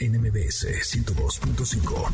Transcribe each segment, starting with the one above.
en MBS 102.5.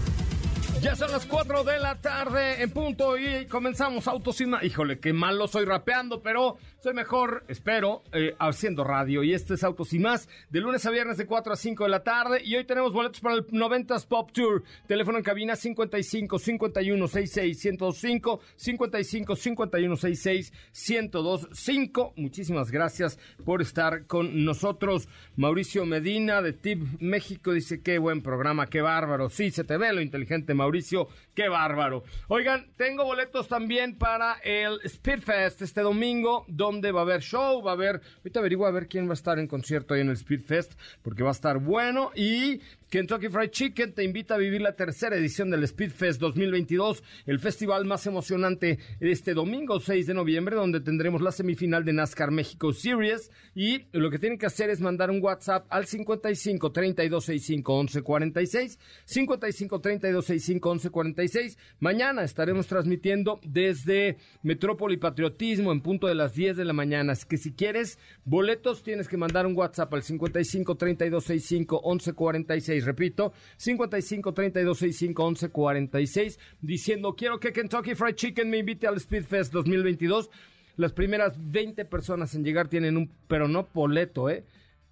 Ya son las 4 de la tarde en punto y comenzamos Autos y. Híjole, qué malo soy rapeando, pero soy mejor, espero, eh, haciendo radio. Y este es Autos y más, de lunes a viernes de 4 a 5 de la tarde. Y hoy tenemos boletos para el 90s Pop Tour. Teléfono en cabina 55 51 66 105 55 51 66 1025. Muchísimas gracias por estar con nosotros. Mauricio Medina de TIP México dice: Qué buen programa, qué bárbaro. Sí, se te ve lo inteligente, Mauricio, qué bárbaro. Oigan, tengo boletos también para el Speedfest este domingo, donde va a haber show, va a haber, ahorita averiguo a ver quién va a estar en concierto ahí en el Speedfest, porque va a estar bueno y Kentucky Fried Chicken te invita a vivir la tercera edición del Speedfest 2022, el festival más emocionante este domingo 6 de noviembre, donde tendremos la semifinal de NASCAR México Series. Y lo que tienen que hacer es mandar un WhatsApp al 55 32 65 11 46, 55 32 65 11 46. Mañana estaremos transmitiendo desde Metrópoli Patriotismo en punto de las 10 de la mañana. Así que si quieres boletos, tienes que mandar un WhatsApp al 55 32 65 11 46 repito, 55 32 65 11 46, diciendo quiero que Kentucky Fried Chicken me invite al Speedfest 2022. Las primeras 20 personas en llegar tienen un, pero no boleto, ¿eh?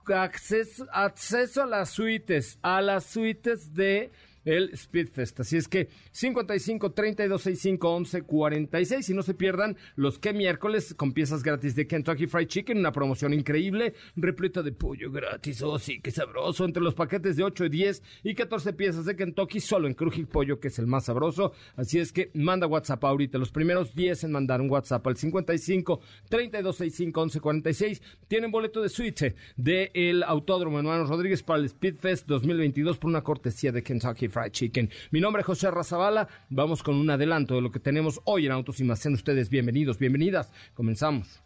Acceso, acceso a las suites, a las suites de el Speedfest. Así es que 55 32 65 11 46. Y no se pierdan los que miércoles con piezas gratis de Kentucky Fried Chicken, una promoción increíble, repleta de pollo gratis. Oh, sí, qué sabroso. Entre los paquetes de 8, 10 y 14 piezas de Kentucky, solo en Crujic Pollo, que es el más sabroso. Así es que manda WhatsApp ahorita. Los primeros 10 en mandar un WhatsApp al 55 32 65 11 46. Tienen boleto de suite de el Autódromo Hermano Rodríguez para el Speedfest 2022 por una cortesía de Kentucky Fried Chicken. Mi nombre es José Razabala. Vamos con un adelanto de lo que tenemos hoy en Autos y Más. Sean ustedes bienvenidos, bienvenidas. Comenzamos.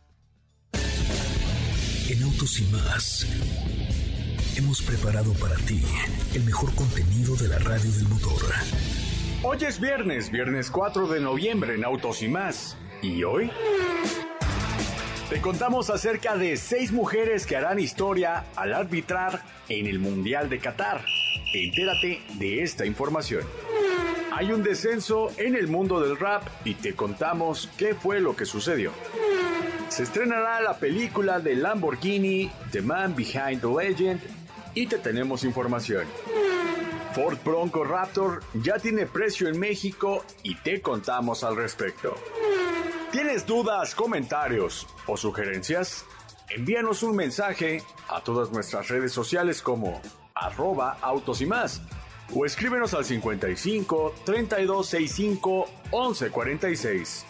En Autos y Más hemos preparado para ti el mejor contenido de la radio del motor. Hoy es viernes, viernes 4 de noviembre en Autos y Más. ¿Y hoy? Te contamos acerca de seis mujeres que harán historia al arbitrar en el Mundial de Qatar. Entérate de esta información. Hay un descenso en el mundo del rap y te contamos qué fue lo que sucedió. Se estrenará la película de Lamborghini, The Man Behind the Legend, y te tenemos información. Ford Bronco Raptor ya tiene precio en México y te contamos al respecto. ¿Tienes dudas, comentarios o sugerencias? Envíanos un mensaje a todas nuestras redes sociales como arroba autos y más. O escríbenos al 55 3265 1146.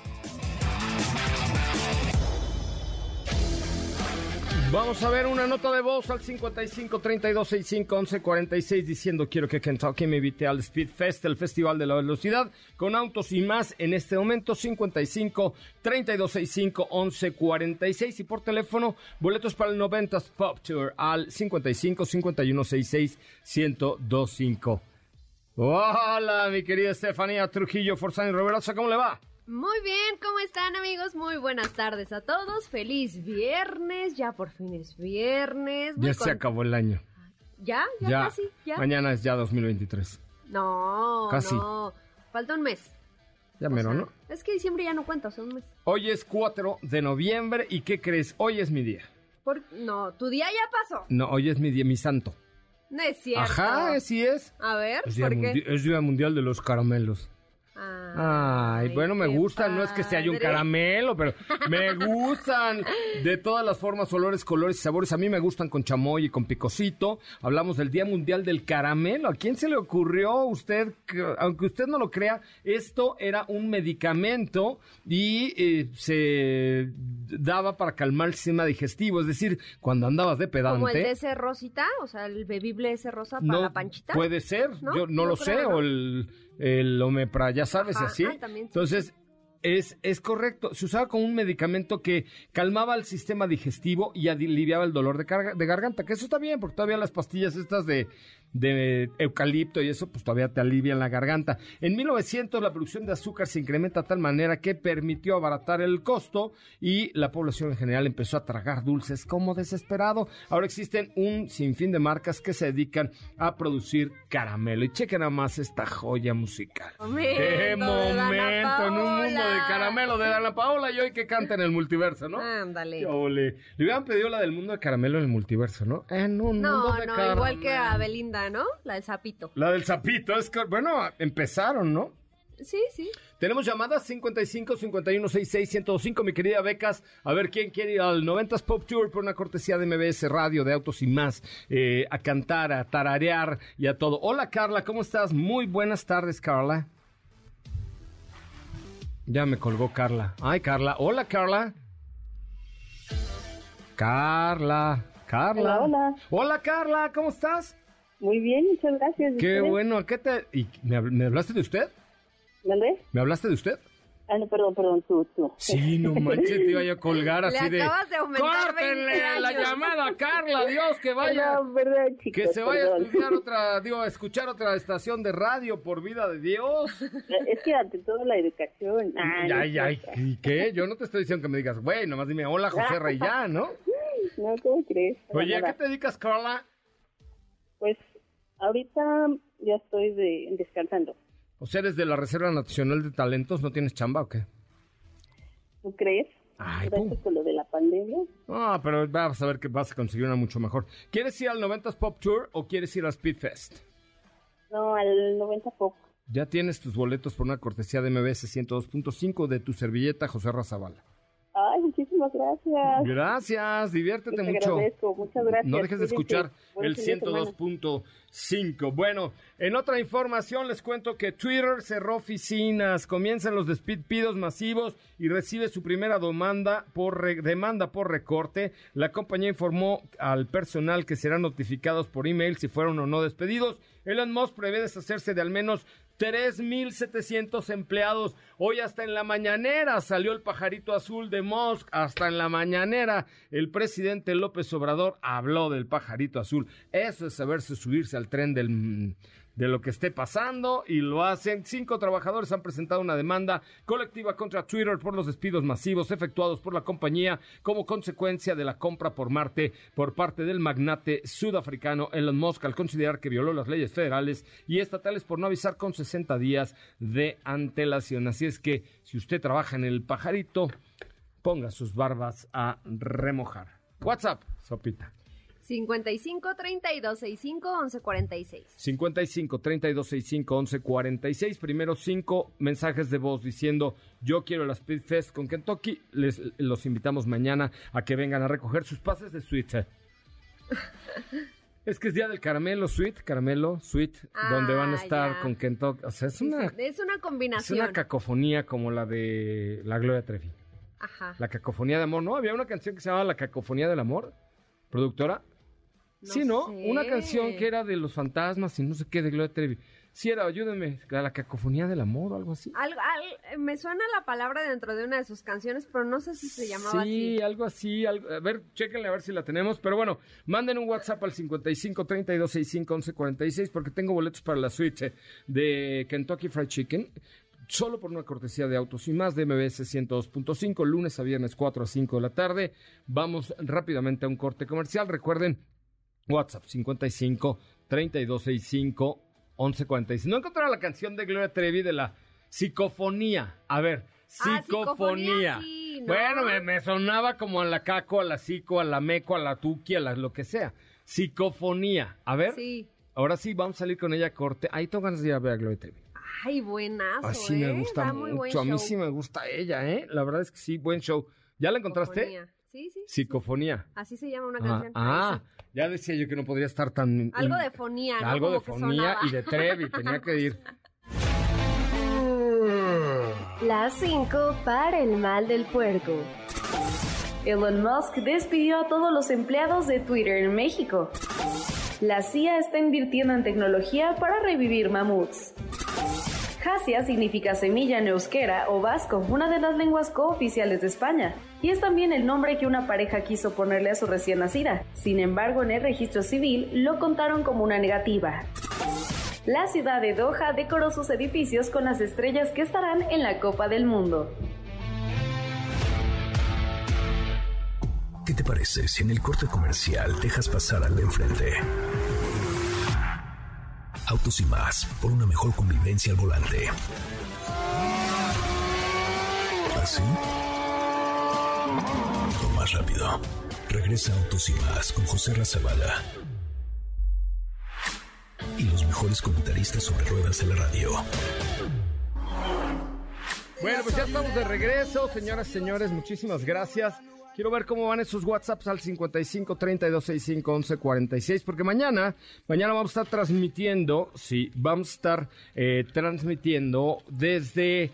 Vamos a ver una nota de voz al 55 32 65 11 46 diciendo quiero que Kentucky me invite al Speed Fest, el Festival de la Velocidad, con autos y más en este momento 55 32 65 11 46 y por teléfono boletos para el 90s Pop Tour al 55 51 66 1025. Hola, mi querida Estefanía Trujillo Forzani Roverosa, ¿cómo le va? Muy bien, ¿cómo están amigos? Muy buenas tardes a todos. Feliz viernes, ya por fin es viernes. Muy Ya se con- acabó el año. ¿Ya? ¿Ya, Ya. casi? ¿Ya? Mañana es ya 2023. No, Casi. no. Falta un mes. Ya O mero, sea, ¿no? Es que diciembre ya no cuenta, son un mes. Hoy es 4 de noviembre y ¿qué crees? Hoy es mi día. Por... No, tu día ya pasó. No, hoy es mi día, mi santo. No es cierto. Ajá, sí es. A ver, Es día, ¿por qué? mundi- es día mundial de los caramelos. Ay, bueno, me gustan, no es que sea yo un caramelo, pero me gustan de todas las formas, olores, colores y sabores. A mí me gustan con chamoy y con picocito. Hablamos del Día Mundial del Caramelo. ¿A quién se le ocurrió usted, que- aunque usted no lo crea, esto era un medicamento y eh, se daba para calmar el sistema digestivo? Es decir, cuando andabas de pedante. Como el de ese rosita, o sea, el bebible ese rosa para la panchita. Puede ser, ¿No? yo no Yo lo sé, ¿no? o el, el omepra, ya sabes, Ajá, así. ah, también, sí, Entonces, es, es correcto. Se usaba como un medicamento que calmaba el sistema digestivo y aliviaba el dolor de, carga- de garganta, que eso está bien, porque todavía las pastillas estas de, de eucalipto y eso, pues todavía te alivian la garganta. En 1900 la producción de azúcar se incrementa de tal manera que permitió abaratar el costo y la población en general empezó a tragar dulces como desesperado. Ahora existen un sinfín de marcas que se dedican a producir caramelo. Y chequen nada más esta joya musical. Momento ¡Qué momento! En un mundo de caramelo de Dana Paola y hoy que canta en el multiverso, ¿no? Ándale. Le hubieran pedido la del mundo de caramelo en el multiverso, ¿no? En un mundo No, de no, caramelo. igual que a Belinda, ¿no? La del sapito. La del sapito, es que, bueno, empezaron, ¿no? Sí, sí. Tenemos llamadas 55 51 66 105, mi querida Becas. A ver quién quiere ir al 90s Pop Tour por una cortesía de MBS Radio, de Autos y más, eh, a cantar, a tararear y a todo. Hola Carla, ¿cómo estás? Muy buenas tardes, Carla. Ya me colgó Carla. Ay, Carla. Hola, Carla. Carla. Carla. Hola, hola. Hola, Carla, ¿cómo estás? Muy bien, muchas gracias. ¿Y Qué ustedes? bueno. ¿Qué te... y me, hab- ¿Me hablaste de usted? ¿Dónde? ¿Me hablaste de usted? Ah, no, perdón, perdón, tú, tú. Sí, no manches, te iba yo a colgar Le así de. acabas de aumentar 20 ¡Córtenle la años". llamada, Carla! Dios, que vaya. Perdón, perdón, chicos, Que se vaya a estudiar otra, digo, a escuchar otra estación de radio por vida de Dios. Es que ante todo la educación. Ah, no ay, ay, importa. ¿y qué? Yo no te estoy diciendo que me digas, güey, nomás dime, hola, José Rey, ya, ¿no? No, ¿cómo crees? Oye, ¿a qué te dedicas, Carla? Pues ahorita ya estoy de, descansando. O sea, eres de la Reserva Nacional de Talentos, ¿no tienes chamba o qué? ¿Tú crees? Ay, por lo de la pandemia. Ah, pero vas a ver que vas a conseguir una mucho mejor. ¿Quieres ir al 90s Pop Tour o quieres ir al Speedfest? No, al 90 poco. Ya tienes tus boletos por una cortesía de MBS 102.5 de tu servilleta José Razabala. Ay, muchísimas gracias. Gracias, diviértete Te mucho. agradezco, muchas gracias. No dejes de escuchar el fin de semana. 102.5. Bueno, en otra información les cuento que Twitter cerró oficinas, comienzan los despidos masivos y recibe su primera demanda por, re- demanda por recorte. La compañía informó al personal que serán notificados por email si fueron o no despedidos. Elon Musk prevé deshacerse de al menos 3.700 empleados. Hoy hasta en la mañanera salió el pajarito azul de Musk. Hasta en la mañanera el presidente López Obrador habló del pajarito azul. Eso es saberse subirse al tren del, de lo que esté pasando y lo hacen. Cinco trabajadores han presentado una demanda colectiva contra Twitter por los despidos masivos efectuados por la compañía como consecuencia de la compra por Marte por parte del magnate sudafricano Elon Musk al considerar que violó las leyes federales y estatales por no avisar con 60 días de antelación. Así es que si usted trabaja en el pajarito, ponga sus barbas a remojar. WhatsApp, Sopita. 55 32 65 11 46. 55 32 65 11 46. Primero cinco mensajes de voz diciendo yo quiero la Speed Fest con Kentucky. Les los invitamos mañana a que vengan a recoger sus pases de suite. Es que es día del caramelo, sweet, caramelo, sweet, Ah, donde van a estar ya. con Kentucky. O sea, es una, es una es combinación. una cacofonía como la de la Gloria Trevi. Ajá. La cacofonía de amor, ¿no? Había una canción que se llamaba La cacofonía del amor, productora. No sí, ¿no? sé. Una canción que era de los fantasmas y no sé qué de Gloria Trevi. Sí, era, ayúdenme, la, la cacofonía del amor o algo así. Algo- al- me suena la palabra dentro de una de sus canciones, pero no sé si se llamaba sí, así. algo así. algo- a ver, chéquenle a ver si la tenemos. Pero bueno, manden un WhatsApp al 55 32 65 11 46 porque tengo boletos para la suite de Kentucky Fried Chicken. Solo por una cortesía de autos y más de MBS 102.5, lunes a viernes 4 a 5 de la tarde. Vamos rápidamente a un corte comercial. Recuerden, WhatsApp 55 3265 1146. No encontraron la canción de Gloria Trevi de la psicofonía. A ver, Ah, psicofonía. psicofonía, sí, ¿no? Bueno, me, me sonaba como a la caco, a la psico, a la meco, a la tuqui, a la lo que sea. Psicofonía. A ver, Sí. ahora sí vamos a salir con ella a corte. Ahí tengo ganas de ir a ver a Gloria Trevi. Ay, buenazo, Así ¿eh? me gusta Da muy buen mucho. A mí sí me gusta ella, ¿eh? La verdad es que sí, buen show. ¿Ya la encontraste? Psicofonía. Sí, sí. Psicofonía. Así se llama una Ah, canción. ah, ya decía yo que no podría estar tan... Algo de fonía, ¿no? Algo de fonía y de Trevi, tenía que ir. Las 5 para el mal del puerco. Elon Musk despidió a todos los empleados de Twitter en México. La CIA está invirtiendo en tecnología para revivir mamuts. Jasia significa semilla en euskera o vasco, una de las lenguas cooficiales de España, y es también el nombre que una pareja quiso ponerle a su recién nacida. Sin embargo, en el registro civil lo contaron como una negativa. La ciudad de Doha decoró sus edificios con las estrellas que estarán en la Copa del Mundo. ¿Qué te parece si en el corte comercial dejas pasar al de enfrente? Autos y más, por una mejor convivencia al volante. ¿Así? O más rápido. Regresa Autos y más con José Razabala. Y los mejores comentaristas sobre ruedas de la radio. Bueno, pues ya estamos de regreso, señoras y señores, muchísimas gracias. Quiero ver cómo van esos WhatsApps al 55 32 65 11 46, porque mañana, mañana vamos a estar transmitiendo, sí, vamos a estar eh, transmitiendo desde,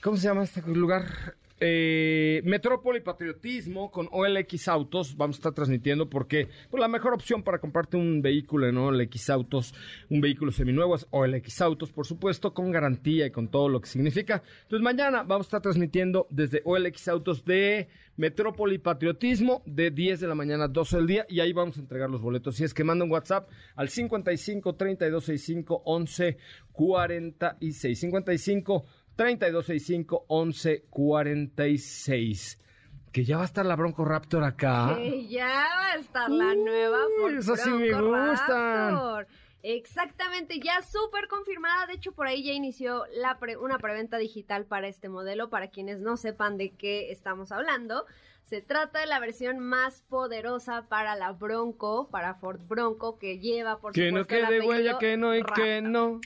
¿cómo se llama este lugar? Eh, Metrópoli Patriotismo con OLX Autos. Vamos a estar transmitiendo porque pues, la mejor opción para comprarte un vehículo en OLX Autos, un vehículo seminuevo es OLX Autos, por supuesto, con garantía y con todo lo que significa. Entonces, mañana vamos a estar transmitiendo desde OLX Autos de Metrópoli Patriotismo de 10 de la mañana a 12 del día y ahí vamos a entregar los boletos. Si es que manda un WhatsApp al 55 32 65 11 46. 55 3265 1146. Que ya va a estar la Bronco Raptor acá. Que ya va a estar la nueva Ford esas sí me. Raptor. Exactamente, ya súper confirmada. De hecho, por ahí ya inició la pre- una preventa digital para este modelo. Para quienes no sepan de qué estamos hablando, se trata de la versión más poderosa para la Bronco, para Ford Bronco, que lleva, por Que no supuesto, el quede apellido huella, que no y que no.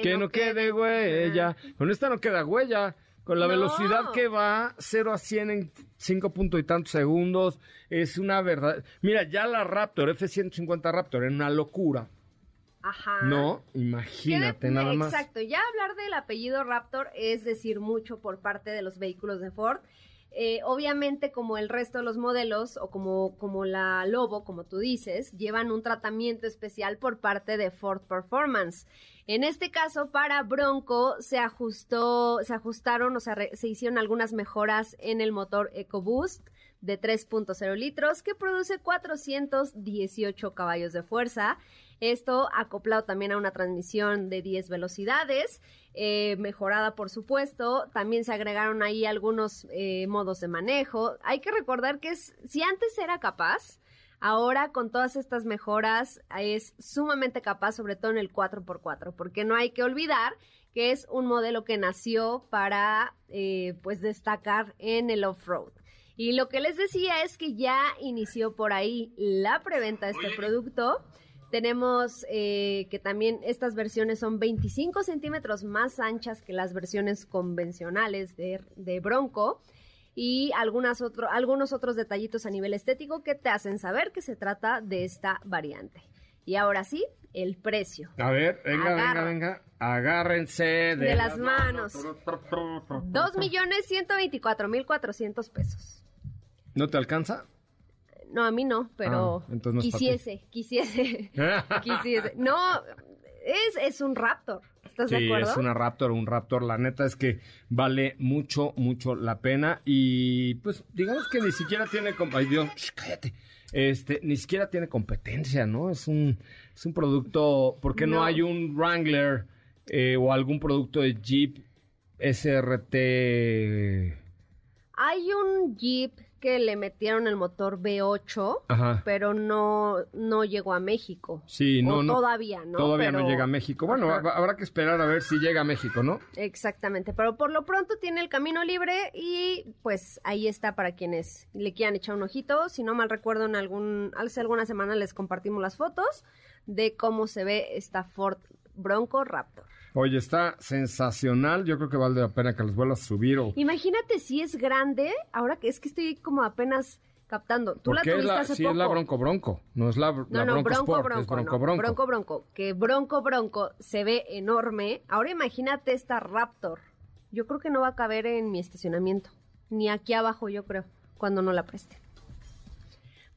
Que no quede huella. Con esta no queda huella. Con la No. velocidad que va, 0 a 100 en 5 puntos y tantos segundos. Es una verdad. Mira, ya la Raptor, F-150 Raptor, en una locura. Ajá. No, imagínate de- nada más. Exacto, ya hablar del apellido Raptor es decir mucho por parte de los vehículos de Ford. Eh, obviamente, como el resto de los modelos, o como, como la Lobo, como tú dices, llevan un tratamiento especial por parte de Ford Performance. En este caso, para Bronco, se ajustó, se ajustaron, o sea, se hicieron algunas mejoras en el motor EcoBoost de 3.0 litros, que produce 418 caballos de fuerza. Esto acoplado también a una transmisión de 10 velocidades, eh, mejorada por supuesto. También se agregaron ahí algunos eh, modos de manejo. Hay que recordar que es, si antes era capaz, ahora con todas estas mejoras es sumamente capaz, sobre todo en el 4x4, porque no hay que olvidar que es un modelo que nació para eh, pues destacar en el off-road. Y lo que les decía es que ya inició por ahí la preventa de este producto. Tenemos eh, que también estas versiones son 25 centímetros más anchas que las versiones convencionales de, de Bronco y algunas otro, algunos otros detallitos a nivel estético que te hacen saber que se trata de esta variante. Y ahora sí, el precio. A ver, venga, Agarra. venga, venga. Agárrense de, De las manos. 2.124.400 pesos. ¿No te alcanza? No, a mí no, pero Ah, no quisiese, quisiese, quisiese. No, es, es un Raptor, ¿estás de Sí, acuerdo? es una Raptor, un Raptor. La neta es que vale mucho, mucho la pena. Y pues, digamos que ni siquiera tiene. Ay, Dios, cállate. Este, ni siquiera tiene competencia, ¿no? Es un, es un producto. ¿Por qué no, No. hay un Wrangler eh, o algún producto de Jeep SRT? Hay un Jeep que le metieron el motor V8, Ajá. pero no, no llegó a México. Sí, O no, no. Todavía, ¿no? Todavía no llega a México. Bueno, Ajá. habrá que esperar a ver si llega a México, ¿no? Exactamente, pero por lo pronto tiene el camino libre y pues ahí está para quienes le quieran echar un ojito. Si no mal recuerdo, en algún, hace alguna semana les compartimos las fotos de cómo se ve esta Ford Bronco Raptor. Oye, está sensacional. Yo creo que vale la pena que los vuelvas a subir. O... Imagínate si es grande, ahora que es que estoy como apenas captando. Tú la tuviste la, hace poco. es la Bronco Bronco, no es la, No, la no, Bronco, Bronco Sport, Bronco, es Bronco no, Bronco. Bronco Bronco, que Bronco Bronco se ve enorme. Ahora imagínate esta Raptor. Yo creo que no va a caber en mi estacionamiento, ni aquí abajo, yo creo, cuando no la preste.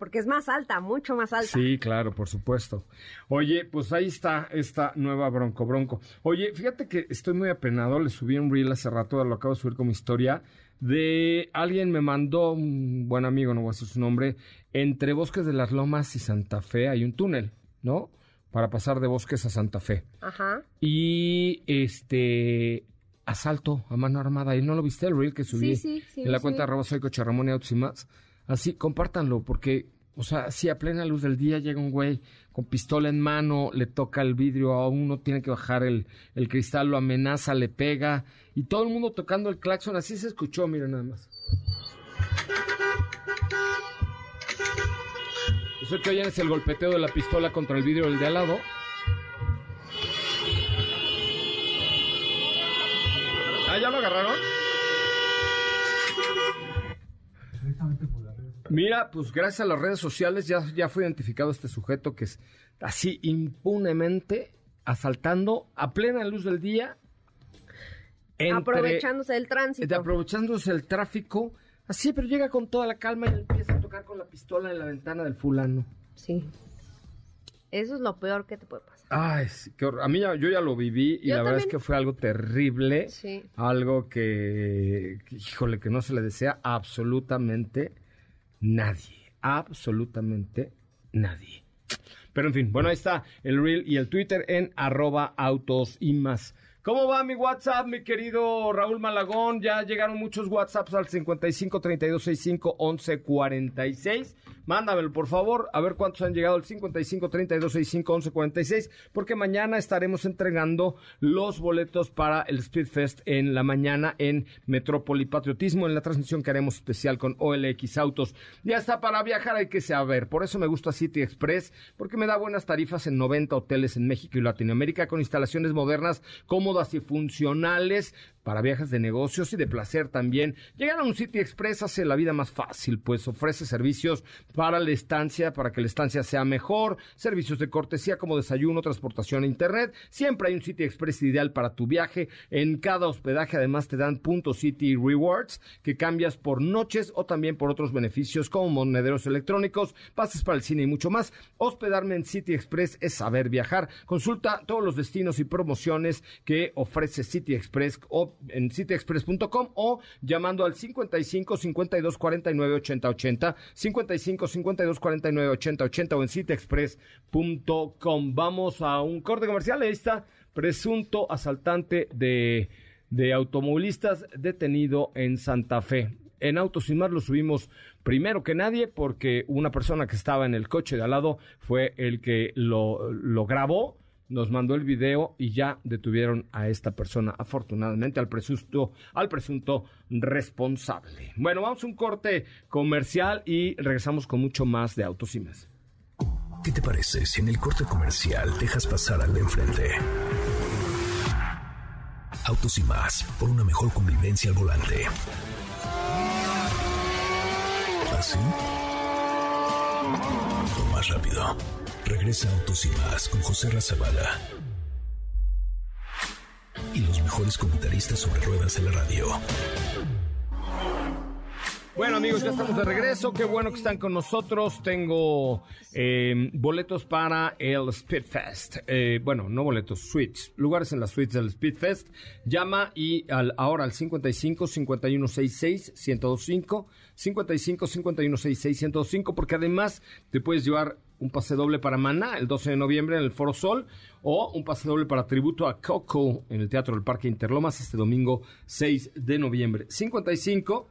Porque es más alta, mucho más alta. Sí, claro, por supuesto. Oye, pues ahí está esta nueva Bronco Bronco. Oye, fíjate que estoy muy apenado, le subí un reel hace rato, lo acabo de subir como historia, de alguien me mandó, un buen amigo, no voy a decir su nombre, entre Bosques de las Lomas y Santa Fe hay un túnel, ¿no? Para pasar de Bosques a Santa Fe. Ajá. Y este asalto a mano armada. ¿Y no lo viste el reel que subí Sí, sí, sí, en la cuenta arroba soy Coche Ramón y Autos y más? Así, compártanlo, porque, o sea, si a plena luz del día llega un güey con pistola en mano, le toca el vidrio a uno, tiene que bajar el, el cristal, lo amenaza, le pega, y todo el mundo tocando el claxon, así se escuchó, miren nada más. Eso que oyen es el golpeteo de la pistola contra el vidrio del de al lado. Ah, ¿ya lo agarraron? Mira, pues gracias a las redes sociales ya, ya fue identificado este sujeto que es así impunemente asaltando a plena luz del día. entre- Aprovechándose del tránsito. de aprovechándose el tráfico. Así, pero llega con toda la calma y empieza a tocar con la pistola en la ventana del fulano. Sí. Eso es lo peor que te puede pasar. Ay, sí, qué horror. A mí ya- yo ya lo viví y Yo la verdad es que fue algo terrible. Sí. Algo que, que, híjole, que no se le desea absolutamente nadie. Absolutamente nadie. Pero en fin, bueno, ahí está el reel y el Twitter en arroba autos y más. ¿Cómo va mi WhatsApp, mi querido Raúl Malagón? Ya llegaron muchos WhatsApps al 55 32 65 11 46. Mándamelo, por favor, a ver cuántos han llegado al 55 32 65 11 46, porque mañana estaremos entregando los boletos para el Speedfest en la mañana en Metrópoli Patriotismo, en la transmisión que haremos especial con OLX Autos. Ya está para viajar, hay que saber. Por eso me gusta City Express, porque me da buenas tarifas en 90 hoteles en México y Latinoamérica con instalaciones modernas, cómodas y funcionales para viajes de negocios y de placer también. Llegar a un City Express hace la vida más fácil, pues ofrece servicios para la estancia, para que la estancia sea mejor, servicios de cortesía como desayuno, transportación e internet. Siempre hay un City Express ideal para tu viaje. En cada hospedaje además te dan puntos City Rewards que cambias por noches o también por otros beneficios como monederos electrónicos, pases para el cine y mucho más. Hospedarme en City Express es saber viajar. Consulta todos los destinos y promociones que ofrece City Express o en cityexpress.com o llamando al 55 52 49 80 80, 55 52 49 80 80 o en cityexpress.com. Vamos a un corte comercial. Ahí está, presunto asaltante de, de automovilistas detenido en Santa Fe. En Autos Sin Más lo subimos primero que nadie porque una persona que estaba en el coche de al lado fue el que lo, lo grabó nos mandó el video y ya detuvieron a esta persona, afortunadamente, al presunto, al presunto responsable. Bueno, vamos a un corte comercial y regresamos con mucho más de Autos y Más. ¿Qué te parece si en el corte comercial dejas pasar al de enfrente? Autos y más, por una mejor convivencia al volante. ¿Así? Más rápido. Regresa Autos y más con José Razabala. Y los mejores comentaristas sobre ruedas de la radio. Bueno amigos, ya estamos de regreso. Qué bueno que están con nosotros. Tengo eh, boletos para el Speedfest. Eh, bueno, no boletos, suites. Lugares en las suites del Speedfest. Llama y al, ahora al 55 5166 1025 55 5166 1025 porque además te puedes llevar un pase doble para Maná el 12 de noviembre en el Foro Sol o un pase doble para tributo a Coco en el Teatro del Parque Interlomas este domingo 6 de noviembre. 55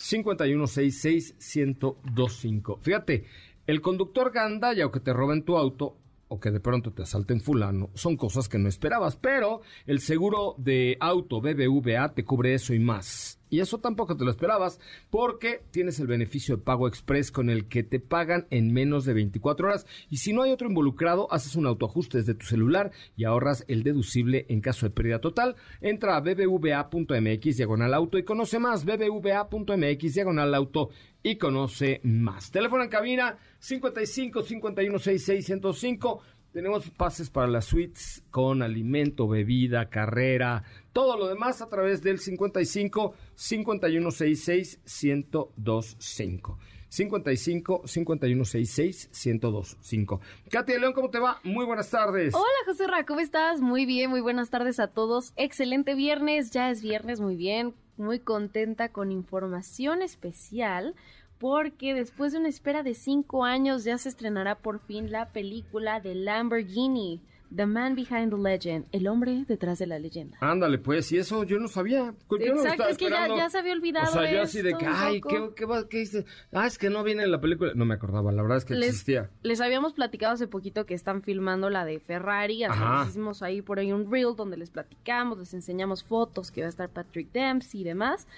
5166-1025. Fíjate, el conductor gandalla o que te roben tu auto o que de pronto te asalten fulano, son cosas que no esperabas, pero el seguro de auto BBVA te cubre eso y más. Y eso tampoco te lo esperabas porque tienes el beneficio de pago express con el que te pagan en menos de 24 horas y si no hay otro involucrado, haces un autoajuste desde tu celular y ahorras el deducible en caso de pérdida total. Entra a bbva.mx diagonal auto y conoce más bbva.mx diagonal auto y conoce más. Teléfono en cabina 55 51 66 105. Tenemos pases para las suites con alimento, bebida, carrera, todo lo demás a través del 55 51 66 1025. 55 51 66 1025. Katia León, ¿cómo te va? Muy buenas tardes. Hola, José Ra, ¿cómo estás? Muy bien, muy buenas tardes a todos. Excelente viernes, ya es viernes, muy bien. Muy contenta con información especial porque después de una espera de cinco años ya se estrenará por fin la película de Lamborghini. The Man Behind the Legend, el hombre detrás de la leyenda. Ándale, pues, y eso yo no sabía. Yo no Exacto, estaba es que ya, ya se había olvidado. O sea, yo así de que, ay. ¿qué, qué, qué dice? Ah, es que no viene en la película. No me acordaba, la verdad es que Les, existía. les habíamos platicado hace poquito que están filmando la de Ferrari, les hicimos ahí por ahí un reel donde les platicamos, les enseñamos fotos que va a estar Patrick Dempsey y demás.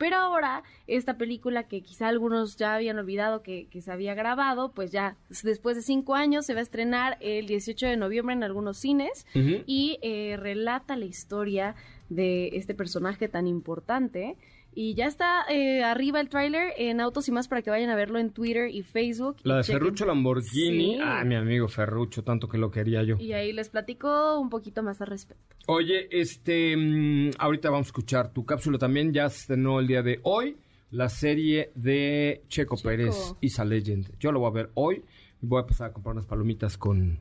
Pero ahora, esta película que quizá algunos ya habían olvidado que, que se había grabado, pues ya después de cinco años se va a estrenar el 18 de noviembre en algunos cines y eh, relata la historia de este personaje tan importante. Y ya está eh, arriba el tráiler en Autos y más para que vayan a verlo en Twitter y Facebook. La de chequen. Ferrucho Lamborghini. Sí. Ah, mi amigo Ferrucho, tanto que lo quería yo. Y ahí les platico un poquito más al respecto. Oye, este, mm, ahorita vamos a escuchar tu cápsula también. Ya se estrenó el día de hoy la serie de Checo, Checo. Pérez, Isa Legend. Yo lo voy a ver hoy. Voy a pasar a comprar unas palomitas con,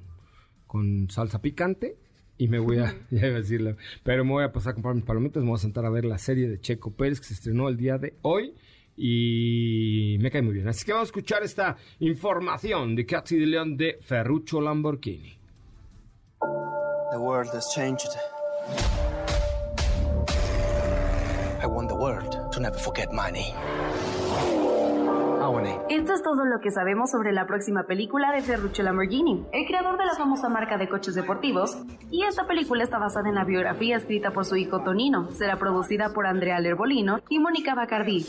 con salsa picante. Y me voy a, ya iba a decirlo, pero me voy a pasar a comprar mis palomitas. Me voy a sentar a ver la serie de Checo Pérez que se estrenó el día de hoy. Y me cae muy bien. Así que vamos a escuchar esta información de Katy de León de Ferrucho Lamborghini. The world has changed. I want the world to never forget my name. Esto es todo lo que sabemos sobre la próxima película de Ferruccio Lamborghini, el creador de la famosa marca de coches deportivos, y esta película está basada en la biografía escrita por su hijo Tonino. Será producida por Andrea Lerbolino y Mónica Bacardi.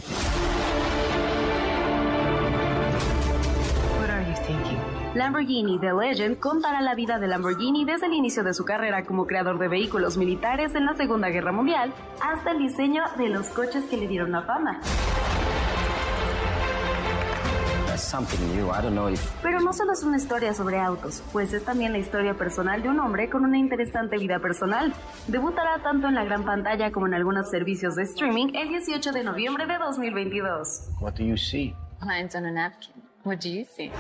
What are you thinking? Lamborghini The Legend contará la vida de Lamborghini desde el inicio de su carrera como creador de vehículos militares en la Segunda Guerra Mundial hasta el diseño de los coches que le dieron la fama. Pero no solo es una historia sobre autos, pues es también la historia personal de un hombre con una interesante vida personal. Debutará tanto en la gran pantalla como en algunos servicios de streaming el 18 de noviembre de 2022. what do you see? Lines on a napkin. What do you see?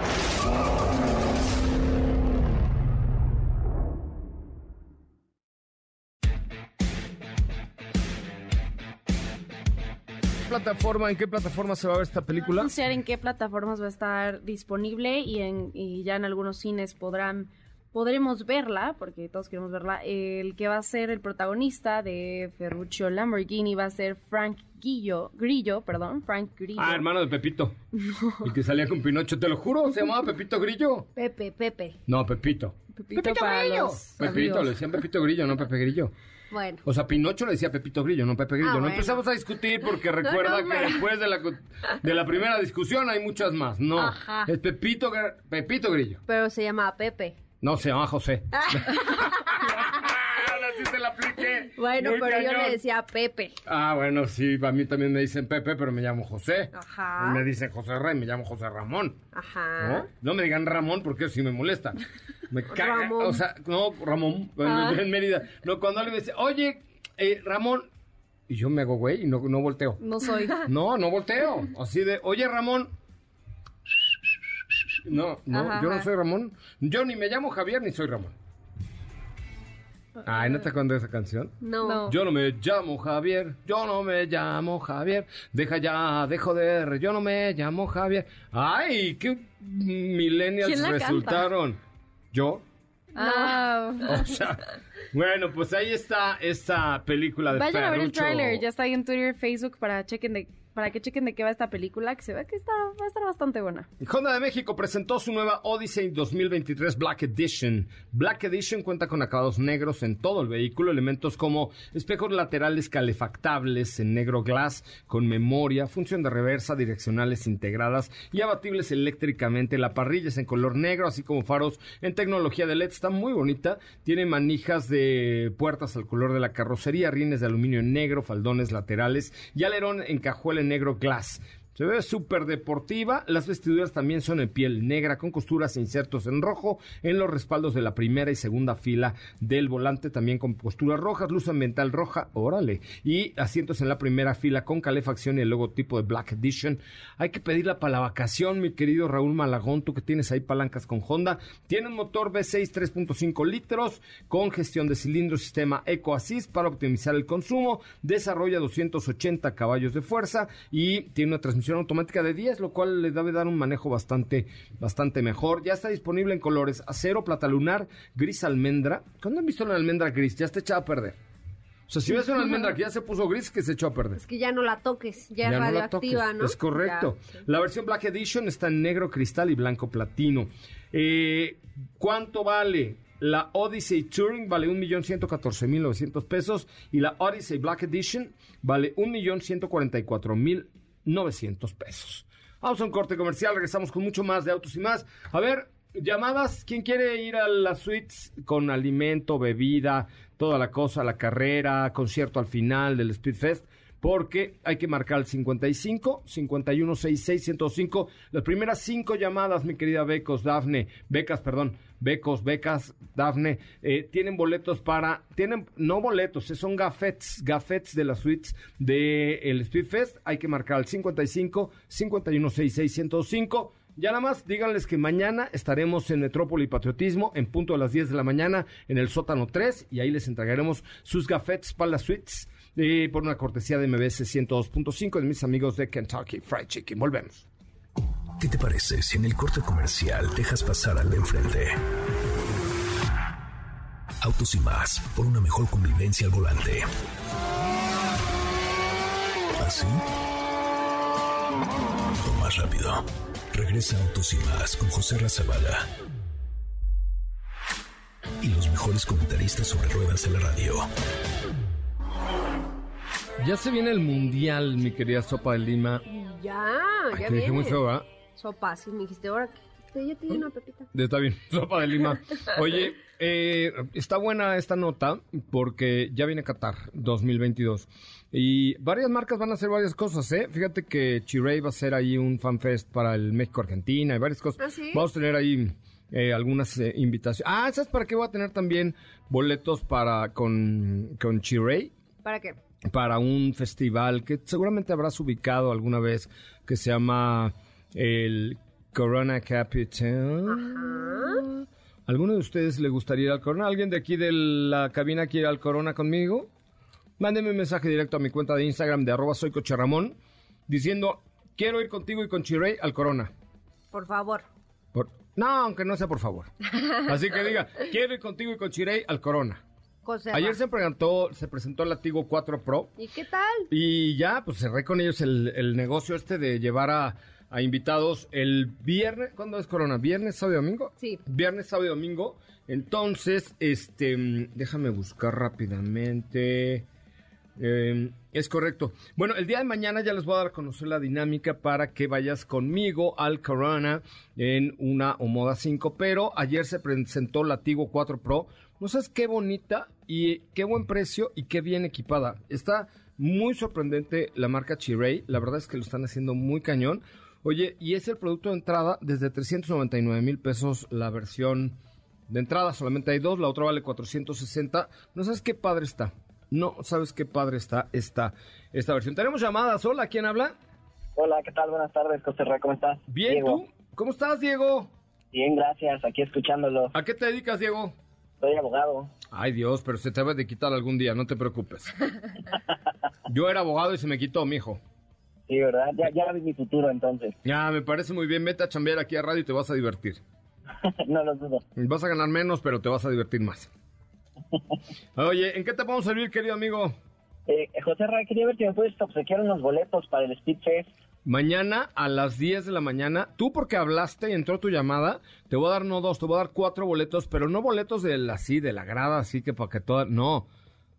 Plataforma, en qué plataforma se va a ver esta película? anunciar en qué plataformas va a estar disponible y, en, y ya en algunos cines podrán podremos verla, porque todos queremos verla. El que va a ser el protagonista de Ferruccio Lamborghini va a ser Frank Grillo, Grillo, perdón, Frank Grillo. Ah, hermano de Pepito. El que salía con Pinocho, te lo juro, se llamaba Pepito Grillo. Pepe, Pepe. No, Pepito. Pepito para los Pepito, amigos. le decían Pepito Grillo, no Pepe Grillo. Bueno. O sea, Pinocho le decía Pepito Grillo, no Pepe Grillo. Ah, no bueno. empezamos a discutir porque recuerda no, que después de la, de la primera discusión hay muchas más. No, Ajá. es Pepito, Pepito Grillo. Pero se llama Pepe. No, se llama José. Ahora sí te la apliqué. Bueno, Muy pero yo le decía Pepe. Ah, bueno, sí, a mí también me dicen Pepe, pero me llamo José. Ajá. Y me dicen José Rey, me llamo José Ramón. Ajá. ¿No? No me digan Ramón porque eso sí me molesta. Me caga. Ramón. O sea, no, Ramón, Ah. en Mérida. No, cuando alguien me dice, oye, eh, Ramón. Y yo me hago güey y no, no volteo. No soy. No, no volteo. Así de, oye, Ramón. No, no, Ajá, yo no soy Ramón. Yo ni me llamo Javier ni soy Ramón. Ay, ¿no te acuerdas de esa canción? No. No. Yo no me llamo Javier, yo no me llamo Javier, deja ya de joder, yo no me llamo Javier. Ay, qué millennials ¿Quién la canta? resultaron. Yo, Ah, o sea, bueno, pues ahí está esta película de Vayan a ver el tráiler, ya está ahí en Twitter, Facebook para chequen de para que chequen de qué va esta película, que se ve que está, va a estar bastante buena. Honda de México presentó su nueva Odyssey 2023 Black Edition. Black Edition cuenta con acabados negros en todo el vehículo, elementos como espejos laterales calefactables en negro glass con memoria, función de reversa, direccionales integradas y abatibles eléctricamente. La parrilla es en color negro, así como faros en tecnología de LED. Está muy bonita. Tiene manijas de puertas al color de la carrocería, rines de aluminio negro, faldones laterales y alerón en cajuela negro glass. Se ve súper deportiva. Las vestiduras también son en piel negra con costuras e insertos en rojo en los respaldos de la primera y segunda fila del volante, también con costuras rojas, luz ambiental roja, órale, y asientos en la primera fila con calefacción y el logotipo de Black Edition. Hay que pedirla para la vacación, mi querido Raúl Malagón, tú que tienes ahí palancas con Honda. Tiene un motor V6 3.5 litros con gestión de cilindros, sistema Eco Assist para optimizar el consumo. Desarrolla 280 caballos de fuerza y tiene una transmisión automática de 10, lo cual le debe dar un manejo bastante, bastante mejor. Ya está disponible en colores acero, plata lunar, gris almendra. ¿Cuándo han visto una almendra gris? Ya está echada a perder. O sea, si ves una almendra que ya se puso gris, que se echó a perder. Es que ya no la toques, ya, es Ya no la radioactiva. ¿no? Es correcto. Ya, sí. La versión Black Edition está en negro cristal y blanco platino. Eh, ¿Cuánto vale? La Odyssey Touring vale 1.114.900 pesos y la Odyssey Black Edition vale 1.144.900 pesos. Vamos a un corte comercial, regresamos con mucho más de autos y más. A ver, llamadas, ¿quién quiere ir a las suites con alimento, bebida, toda la cosa, la carrera, concierto al final del Speedfest? porque hay que marcar el 55 51 66 105. Las primeras cinco llamadas, mi querida Becos, Dafne, Becas, perdón, Becos, Becas, Dafne, eh, tienen boletos para, tienen, no boletos, eh, son gafetes, gafetes de las suites del el Speedfest. Hay que marcar el 55 51 66 105. Ya nada más, díganles que mañana estaremos en Metrópoli Patriotismo en punto a las 10 de la mañana en el sótano 3 y ahí les entregaremos sus gafetes para las suites eh, por una cortesía de MBS 102.5 de mis amigos de Kentucky Fried Chicken. Volvemos. ¿Qué te parece si en el corte comercial dejas pasar al de enfrente? Autos y más, por una mejor convivencia al volante. ¿Así? O más rápido. Regresa Autos y más con José Razabala. Y los mejores comentaristas sobre ruedas de la radio. Ya se viene el mundial, mi querida Sopa de Lima. Ya, Ay, ya te dije viene. muy feo, ¿verdad? Sopa, sí, me dijiste, ahora que ya te di una pepita. Está bien, Sopa de Lima. Oye, eh, está buena esta nota porque ya viene Qatar 2022 y varias marcas van a hacer varias cosas, ¿eh? Fíjate que Chiray va a hacer ahí un fanfest para el México-Argentina y varias cosas. ¿Ah, sí? Vamos a tener ahí eh, algunas eh, invitaciones. Ah, ¿sabes para qué voy a tener también boletos para con, con Chiray? ¿Para qué? para un festival que seguramente habrás ubicado alguna vez que se llama el Corona Capital. ¿Alguno de ustedes le gustaría ir al Corona? ¿Alguien de aquí de la cabina quiere ir al Corona conmigo? Mándeme un mensaje directo a mi cuenta de Instagram de arroba soy Ramón diciendo quiero ir contigo y con Chirey al Corona. Por favor. Por- No, aunque no sea por favor. Así que diga, quiero ir contigo y con Chirey al Corona. Ayer se presentó, se presentó el Latigo 4 Pro. ¿Y qué tal? Y ya, pues cerré con ellos el, el negocio este de llevar a, a invitados el viernes. ¿Cuándo es Corona? ¿Viernes, sábado y domingo? Sí. Viernes, sábado y domingo. Entonces, este, mm, déjame buscar rápidamente. Eh, es correcto. Bueno, el día de mañana ya les voy a dar a conocer la dinámica para que vayas conmigo al Corona en una Omoda 5, pero ayer se presentó la Tigo 4 Pro. No sabes qué bonita y qué buen precio y qué bien equipada. Está muy sorprendente la marca Chiray. La verdad es que lo están haciendo muy cañón. Oye, y es el producto de entrada desde 399 mil pesos la versión de entrada. Solamente hay dos, la otra vale 460. No sabes qué padre está. No sabes qué padre está esta, esta versión. Tenemos llamadas. Hola, ¿quién habla? Hola, ¿qué tal? Buenas tardes, José Ra, ¿cómo estás? Bien, Diego. ¿tú? ¿Cómo estás, Diego? Bien, gracias, aquí escuchándolo. ¿A qué te dedicas, Diego? Soy abogado. Ay, Dios, pero se te va a de quitar algún día, no te preocupes. Yo era abogado y se me quitó, mijo. Sí, ¿verdad? Ya, ya vi mi futuro entonces. Ya, me parece muy bien. Vete a chambear aquí a radio y te vas a divertir. no lo dudo. Vas a ganar menos, pero te vas a divertir más. Oye, ¿en qué te podemos servir, querido amigo? Eh, José Ra, quería ver si me puedes obsequiar unos boletos para el Speed Fest. Mañana a las 10 de la mañana, tú porque hablaste y entró tu llamada, te voy a dar no dos, te voy a dar cuatro boletos, pero no boletos de la, así, de la grada, así que para que toda, no,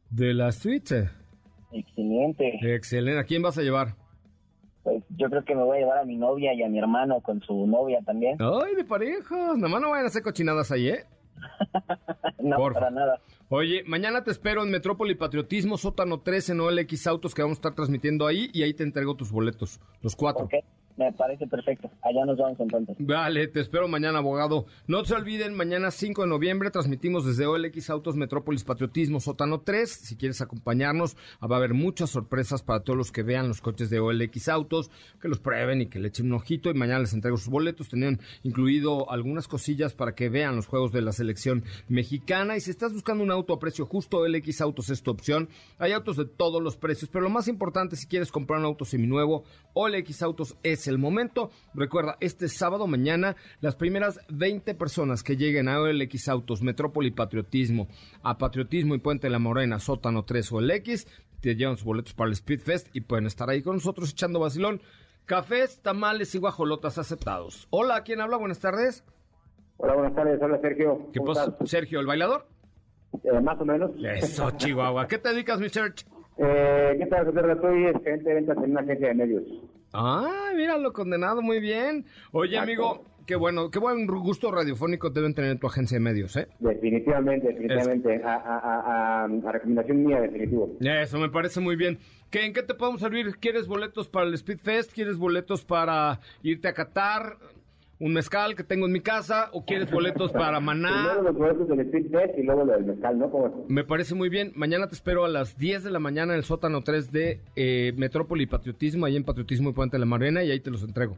de la suite. Excelente. Excelente. ¿A quién vas a llevar? Pues yo creo que me voy a llevar a mi novia y a mi hermano con su novia también. Ay, de parejas. Nada más no vayan a hacer cochinadas ahí, ¿eh? no, para nada. Oye, mañana te espero en Metrópoli Patriotismo, sótano 13 en OLX Autos, que vamos a estar transmitiendo ahí, y ahí te entrego tus boletos, los cuatro. Ok, me parece perfecto. Allá nos vamos entonces. Vale, te espero mañana, abogado. No se olviden, mañana 5 de noviembre transmitimos desde OLX Autos Metrópolis Patriotismo Sótano 3. Si quieres acompañarnos, va a haber muchas sorpresas para todos los que vean los coches de OLX Autos, que los prueben y que le echen un ojito. Y mañana les entrego sus boletos. Tenían incluido algunas cosillas para que vean los juegos de la selección mexicana. Y si estás buscando un auto a precio justo, OLX Autos es tu opción. Hay autos de todos los precios, pero lo más importante, si quieres comprar un auto seminuevo, OLX Autos es el momento. Recuerda, este sábado mañana, las primeras 20 personas que lleguen a OLX Autos, Metrópoli Patriotismo, a Patriotismo y Puente de la Morena, Sótano 3 OLX, te llevan sus boletos para el Speedfest y pueden estar ahí con nosotros echando vacilón. Cafés, tamales y guajolotas aceptados. Hola, ¿quién habla? Buenas tardes. Hola, buenas tardes. Hola, Sergio. ¿Qué pasa? Sergio, ¿el bailador? Eh, más o menos. Eso, Chihuahua. ¿Qué te dedicas, mi church? Eh, ¿Qué tal? Soy gerente de ventas en una agencia de medios. Ah, míralo, condenado, muy bien. Oye, amigo, qué bueno, qué buen gusto radiofónico deben tener en tu agencia de medios, ¿eh? Definitivamente, definitivamente. A, a, a, a, recomendación mía, definitivo. Eso me parece muy bien. ¿Qué, ¿En qué te podemos servir? ¿Quieres boletos para el Speedfest? ¿Quieres boletos para irte a Qatar? Un mezcal que tengo en mi casa o quieres boletos para Maná. Primero los boletos del Speed Fest y luego lo del mezcal, ¿no? ¿Cómo? Me parece muy bien. Mañana te espero a las 10 de la mañana en el sótano 3 de eh, Metrópoli Patriotismo, ahí en Patriotismo y Puente de la Marena, y ahí te los entrego.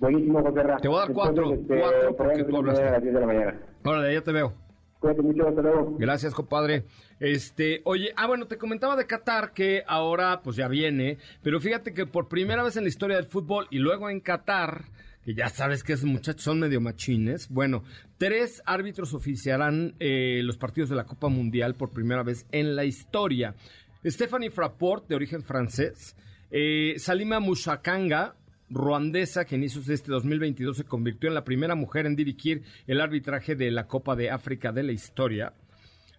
Buenísimo, José Ra. Te voy a dar cuatro, Entonces, cuatro porque tú hablas. A las 10 de la mañana. Órale, ya te veo. Cuídate mucho, hasta luego. Gracias, compadre. Este, oye, ah, bueno, te comentaba de Qatar que ahora pues ya viene, pero fíjate que por primera vez en la historia del fútbol y luego en Qatar que ya sabes que esos muchachos son medio machines. Bueno, tres árbitros oficiarán eh, los partidos de la Copa Mundial por primera vez en la historia. Stephanie Frapport, de origen francés, eh, Salima Mushakanga, ruandesa, que en inicios de este 2022 se convirtió en la primera mujer en dirigir el arbitraje de la Copa de África de la historia,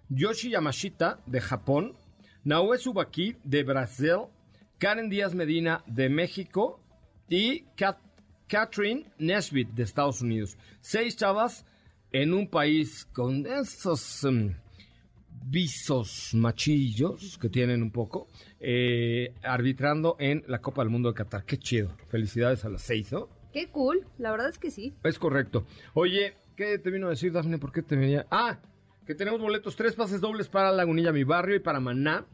Yoshi Yamashita, de Japón, Naue Subaki, de Brasil, Karen Díaz Medina, de México, y Kat Catherine Nesbitt de Estados Unidos. Seis chavas en un país con esos um, visos machillos que tienen un poco, eh, arbitrando en la Copa del Mundo de Qatar. Qué chido. Felicidades a las seis, ¿no? Qué cool, la verdad es que sí. Es correcto. Oye, ¿qué te vino a decir, Dafne? ¿Por qué te venía? Ah, que tenemos boletos, tres pases dobles para Lagunilla, mi barrio, y para Maná.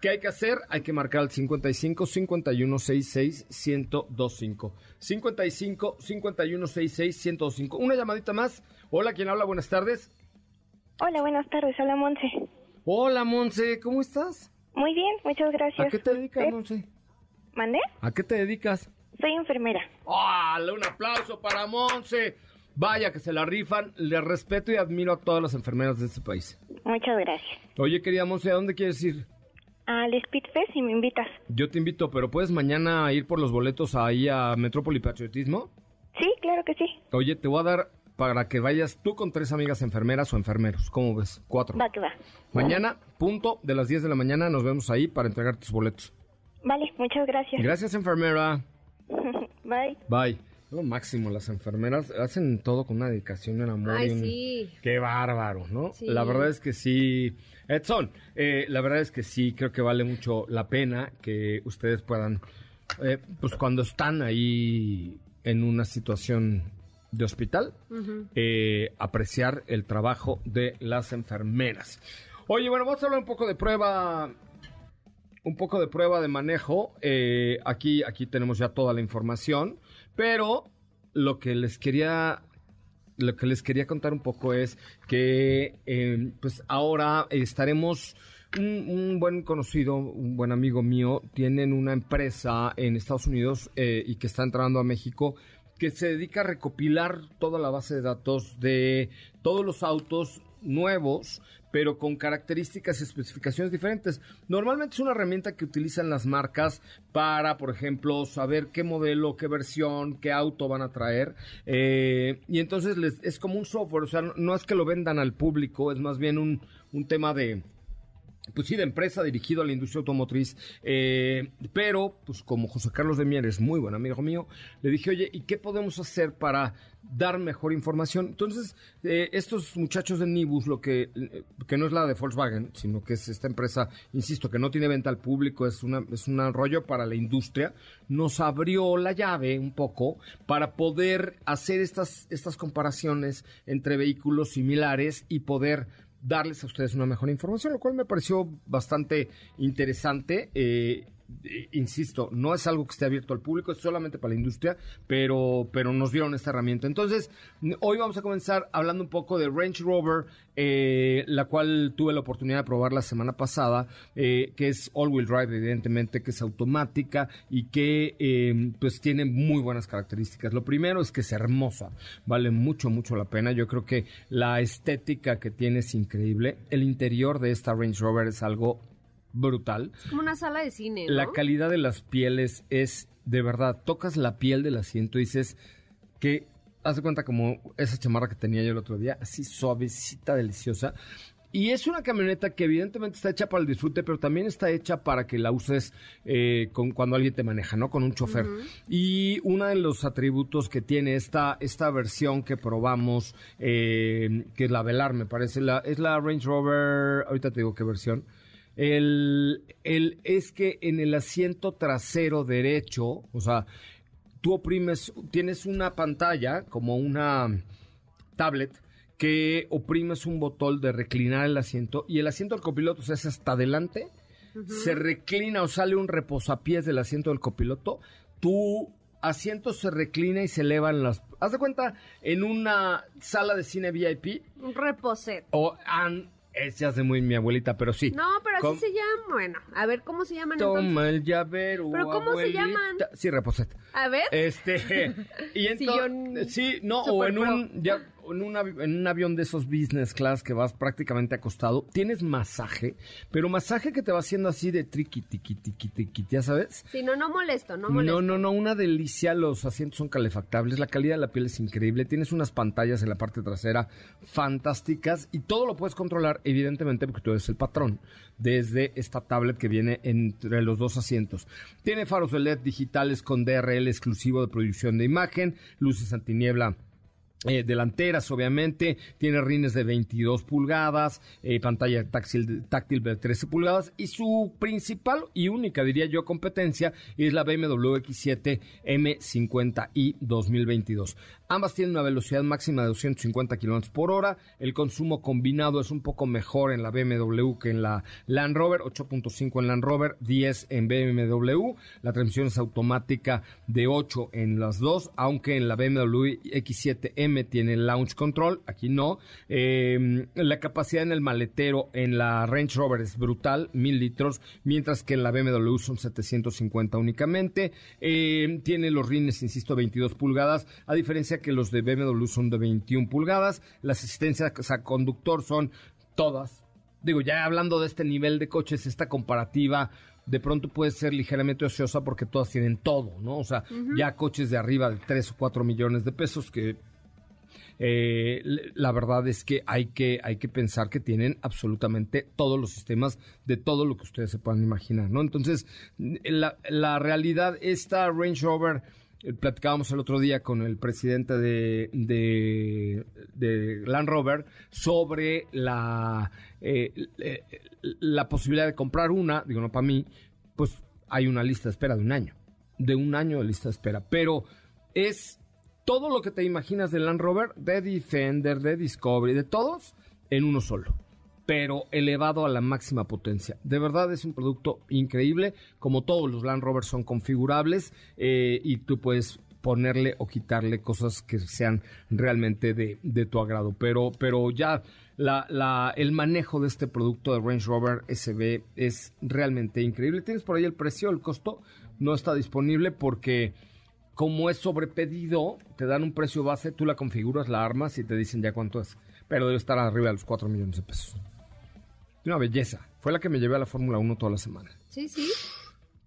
¿Qué hay que hacer? Hay que marcar al 55 51 66 1025. 55 51 66 1025. Una llamadita más. Hola, ¿quién habla? Buenas tardes. Hola, buenas tardes. Hola, Monse. Hola, Monse. ¿Cómo estás? Muy bien, muchas gracias. ¿A qué te dedicas, ¿Eh? Monse? ¿Mandé? ¿A qué te dedicas? Soy enfermera. ¡Hala! Un aplauso para Monse. Vaya que se la rifan. Le respeto y admiro a todas las enfermeras de este país. Muchas gracias. Oye, querida Monse, ¿a dónde quieres ir? Al Speedfest si me invitas. Yo te invito, pero ¿puedes mañana ir por los boletos ahí a Metrópoli Patriotismo? Sí, claro que sí. Oye, te voy a dar para que vayas tú con tres amigas enfermeras o enfermeros. ¿Cómo ves? Cuatro. Va que va. Mañana, punto de las 10 de la mañana, nos vemos ahí para entregar tus boletos. Vale, muchas gracias. Gracias, enfermera. Bye. Bye. Lo máximo, las enfermeras hacen todo con una dedicación y un amor. Ay, y un- sí. Qué bárbaro, ¿no? Sí. La verdad es que sí. Edson, eh, la verdad es que sí, creo que vale mucho la pena que ustedes puedan, eh, pues cuando están ahí en una situación de hospital, eh, apreciar el trabajo de las enfermeras. Oye, bueno, vamos a hablar un poco de prueba, un poco de prueba de manejo. Eh, aquí, aquí tenemos ya toda la información, pero lo que les quería, lo que les quería contar un poco es que, eh, pues ahora estaremos. Un, un buen conocido, un buen amigo mío, tienen una empresa en Estados Unidos eh, y que está entrando a México que se dedica a recopilar toda la base de datos de todos los autos nuevos, pero con características y especificaciones diferentes. Normalmente es una herramienta que utilizan las marcas para, por ejemplo, saber qué modelo, qué versión, qué auto van a traer. eh, y entonces es como un software, o sea, no, no es que lo vendan al público, es más bien un, un tema de pues sí, de empresa dirigido a la industria automotriz, eh, pero pues como José Carlos de Mier es muy buen amigo mío, le dije, oye, ¿y qué podemos hacer para dar mejor información? Entonces, eh, estos muchachos de Nibus, lo que, eh, que no es la de Volkswagen, sino que es esta empresa, insisto, que no tiene venta al público, es, una, es un rollo para la industria, nos abrió la llave un poco para poder hacer estas, estas comparaciones entre vehículos similares y poder darles a ustedes una mejor información, lo cual me pareció bastante interesante. Eh, insisto, no es algo que esté abierto al público, es solamente para la industria, pero, pero nos dieron esta herramienta. Entonces, hoy vamos a comenzar hablando un poco de Range Rover, eh, la cual tuve la oportunidad de probar la semana pasada, eh, que es all-wheel drive, evidentemente, que es automática y que eh, pues tiene muy buenas características. Lo primero es que es hermosa, vale mucho, mucho la pena. Yo creo que la estética que tiene es increíble. El interior de esta Range Rover es algo brutal. Es como una sala de cine, ¿no? La calidad de las pieles es de verdad. Tocas la piel del asiento y dices que haz de cuenta como esa chamarra que tenía yo el otro día, así suavecita, deliciosa. Y es una camioneta que evidentemente está hecha para el disfrute, pero también está hecha para que la uses eh, con, cuando alguien te maneja, ¿no? Con un chofer. Y uno de los atributos que tiene esta, esta versión que probamos, eh, que es la Velar, me parece, la, es la Range Rover, ahorita te digo qué versión. El, el, es que en el asiento trasero derecho, o sea, tú oprimes, tienes una pantalla como una tablet que oprimes un botón de reclinar el asiento y el asiento del copiloto se hace hasta adelante, se reclina o sale un reposapiés del asiento del copiloto, tu asiento se reclina y se elevan las... Haz de cuenta, en una sala de cine VIP Un reposet. o... an- es ya de muy mi abuelita, pero sí. No, pero así se llama. Bueno, a ver cómo se llaman entonces. Toma el llavero, ¿Pero cómo se llaman? Sí, reposet. A ver. Este, y entonces, sí, no, o en un, ya, en, un avi- en un avión de esos business class que vas prácticamente acostado, tienes masaje, pero masaje que te va haciendo así de triqui, tiqui, tiqui, tiqui, ¿ya sabes? Sí, no, no molesto, no molesto. No, no, no, una delicia. Los asientos son calefactables, la calidad de la piel es increíble. Tienes unas pantallas en la parte trasera fantásticas y todo lo puedes controlar, evidentemente, porque tú eres el patrón desde esta tablet que viene entre los dos asientos. Tiene faros de LED digitales con DRL exclusivo de producción de imagen, luces antiniebla eh, delanteras, obviamente, tiene rines de 22 pulgadas, eh, pantalla táctil, táctil de 13 pulgadas y su principal y única, diría yo, competencia es la BMW X7 M50i 2022. Ambas tienen una velocidad máxima de 250 kilómetros por hora. El consumo combinado es un poco mejor en la BMW que en la Land Rover, 8.5 en Land Rover, 10 en BMW. La transmisión es automática de 8 en las dos, aunque en la BMW X7M tiene Launch Control, aquí no. Eh, la capacidad en el maletero en la Range Rover es brutal, 1000 litros, mientras que en la BMW son 750 únicamente. Eh, tiene los rines, insisto, 22 pulgadas, a diferencia que los de BMW son de 21 pulgadas. Las asistencias a conductor son todas. Digo, ya hablando de este nivel de coches, esta comparativa de pronto puede ser ligeramente ociosa porque todas tienen todo, ¿no? O sea, ya coches de arriba de 3 o 4 millones de pesos que eh, la verdad es que hay, que hay que pensar que tienen absolutamente todos los sistemas de todo lo que ustedes se puedan imaginar, ¿no? Entonces, la, la realidad, esta Range Rover, platicábamos el otro día con el presidente de, de, de Land Rover sobre la, eh, eh, la posibilidad de comprar una, digo, no para mí, pues hay una lista de espera de un año, de un año de lista de espera, pero es todo lo que te imaginas de Land Rover, de Defender, de Discovery, de todos, en uno solo. Pero elevado a la máxima potencia. De verdad es un producto increíble. Como todos los Land Rover son configurables eh, y tú puedes ponerle o quitarle cosas que sean realmente de, tu agrado. Pero, pero ya el manejo de este producto de Range Rover SB es realmente increíble. ¿Tienes por ahí el precio, el costo? No está disponible porque como es sobrepedido, te dan un precio base, tú la configuras, la armas y te dicen ya cuánto es. pero debe estar arriba de los 4 millones de pesos. Una belleza. Fue la que me llevé a la Fórmula 1 toda la semana. Sí, sí.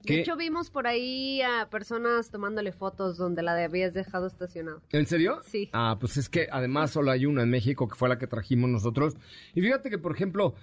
¿Qué? De hecho, vimos por ahí a personas tomándole fotos donde la habías dejado estacionada. ¿En serio? Sí. Ah, pues es que además solo hay una en México que fue la que trajimos nosotros. Y fíjate que, por ejemplo,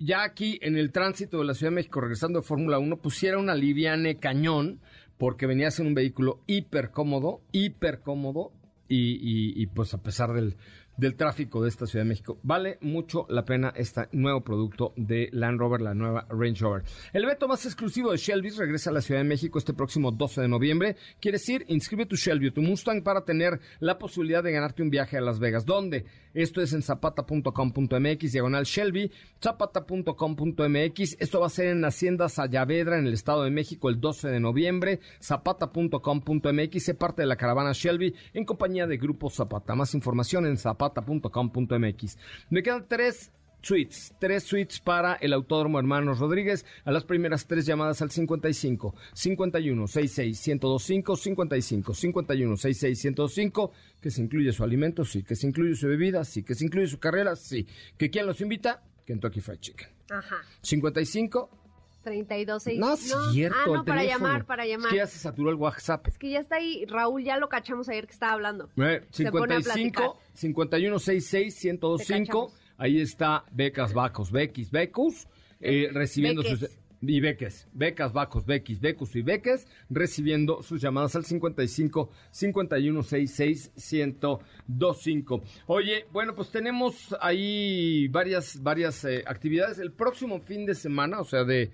ya aquí en el tránsito de la Ciudad de México, regresando de Fórmula 1, pusiera una liviane cañón porque venías en un vehículo hiper cómodo, hiper cómodo y, y- y, pues a pesar del, del tráfico de esta Ciudad de México, vale mucho la pena este nuevo producto de Land Rover, la nueva Range Rover. El evento más exclusivo de Shelby's regresa a la Ciudad de México este próximo 12 de noviembre. ¿Quieres ir? Inscribe tu Shelby tu Mustang para tener la posibilidad de ganarte un viaje a Las Vegas. ¿Dónde? Esto es en zapata.com.mx, diagonal Shelby, zapata.com.mx. Esto va a ser en Hacienda Sayavedra, en el Estado de México, el 12 de noviembre. Zapata.com.mx, se parte de la caravana Shelby en compañía de Grupo Zapata. Más información en zapata.com.mx. Me quedan tres suites, tres suites para el Autódromo Hermanos Rodríguez a las primeras tres llamadas al 55 51 66 1025 55 51 66 1025 que se incluye su alimento, sí, que se incluye su bebida, sí, que se incluye su carrera, sí, que quién los invita, Kentucky Fried Chicken. Ajá. 55 32, 6. no es cierto, Ah, el no, para teléfono. llamar, para Es llamar. que ya se saturó el WhatsApp. Es que ya está ahí. Raúl ya lo cachamos ayer que estaba hablando. Eh, Se pone a 55 5166 1025 Te ahí está Becas Bacos Bequis Becus eh, recibiendo Beques. sus y Beques, Becas Bacos Bequis Becus y Beques recibiendo sus llamadas al 55 5166 1025. Oye, bueno, pues tenemos ahí varias varias eh, actividades el próximo fin de semana, o sea, de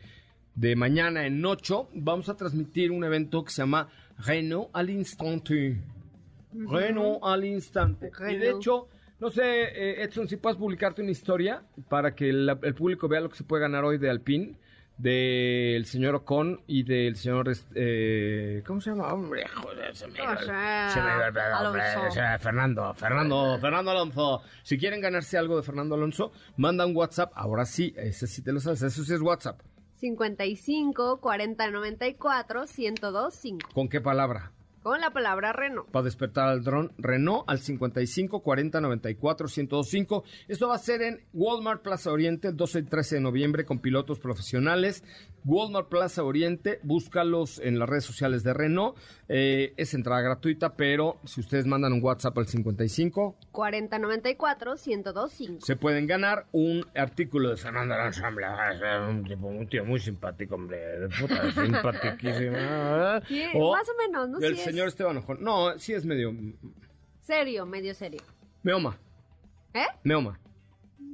de mañana en 8 vamos a transmitir un evento que se llama Renault al instante. Renault al instante. Y de hecho, no sé, eh, Edson, si puedes publicarte una historia para que la- el público vea lo que se puede ganar hoy de Alpine, del señor Ocon y del señor, este, ¿cómo se llama? Hombre, joder, se me iba- O sea, se me el hombre, Fernando, Fernando, Fernando Alonso. Si quieren ganarse algo de Fernando Alonso, manda un WhatsApp. Ahora sí, ese sí te lo sabes, eso sí es WhatsApp. 55 40 94 102 5. ¿Con qué palabra? Con la palabra Reno. para despertar al dron Renault al 55 40 94 1025. Esto va a ser en Walmart Plaza Oriente el 12 y 13 de noviembre con pilotos profesionales. Walmart Plaza Oriente, búscalos en las redes sociales de Renault. Eh, es entrada gratuita, pero si ustedes mandan un WhatsApp al 55, 40 94 102 5. se pueden ganar un artículo de Fernando Alonso. hombre, es un, tipo, un tío muy simpático, hombre. De puta. Sí, O más o menos, ¿no? El Sí es señor Esteban Ojón. No, sí es medio. Serio, medio serio. Meoma. ¿Eh? Meoma.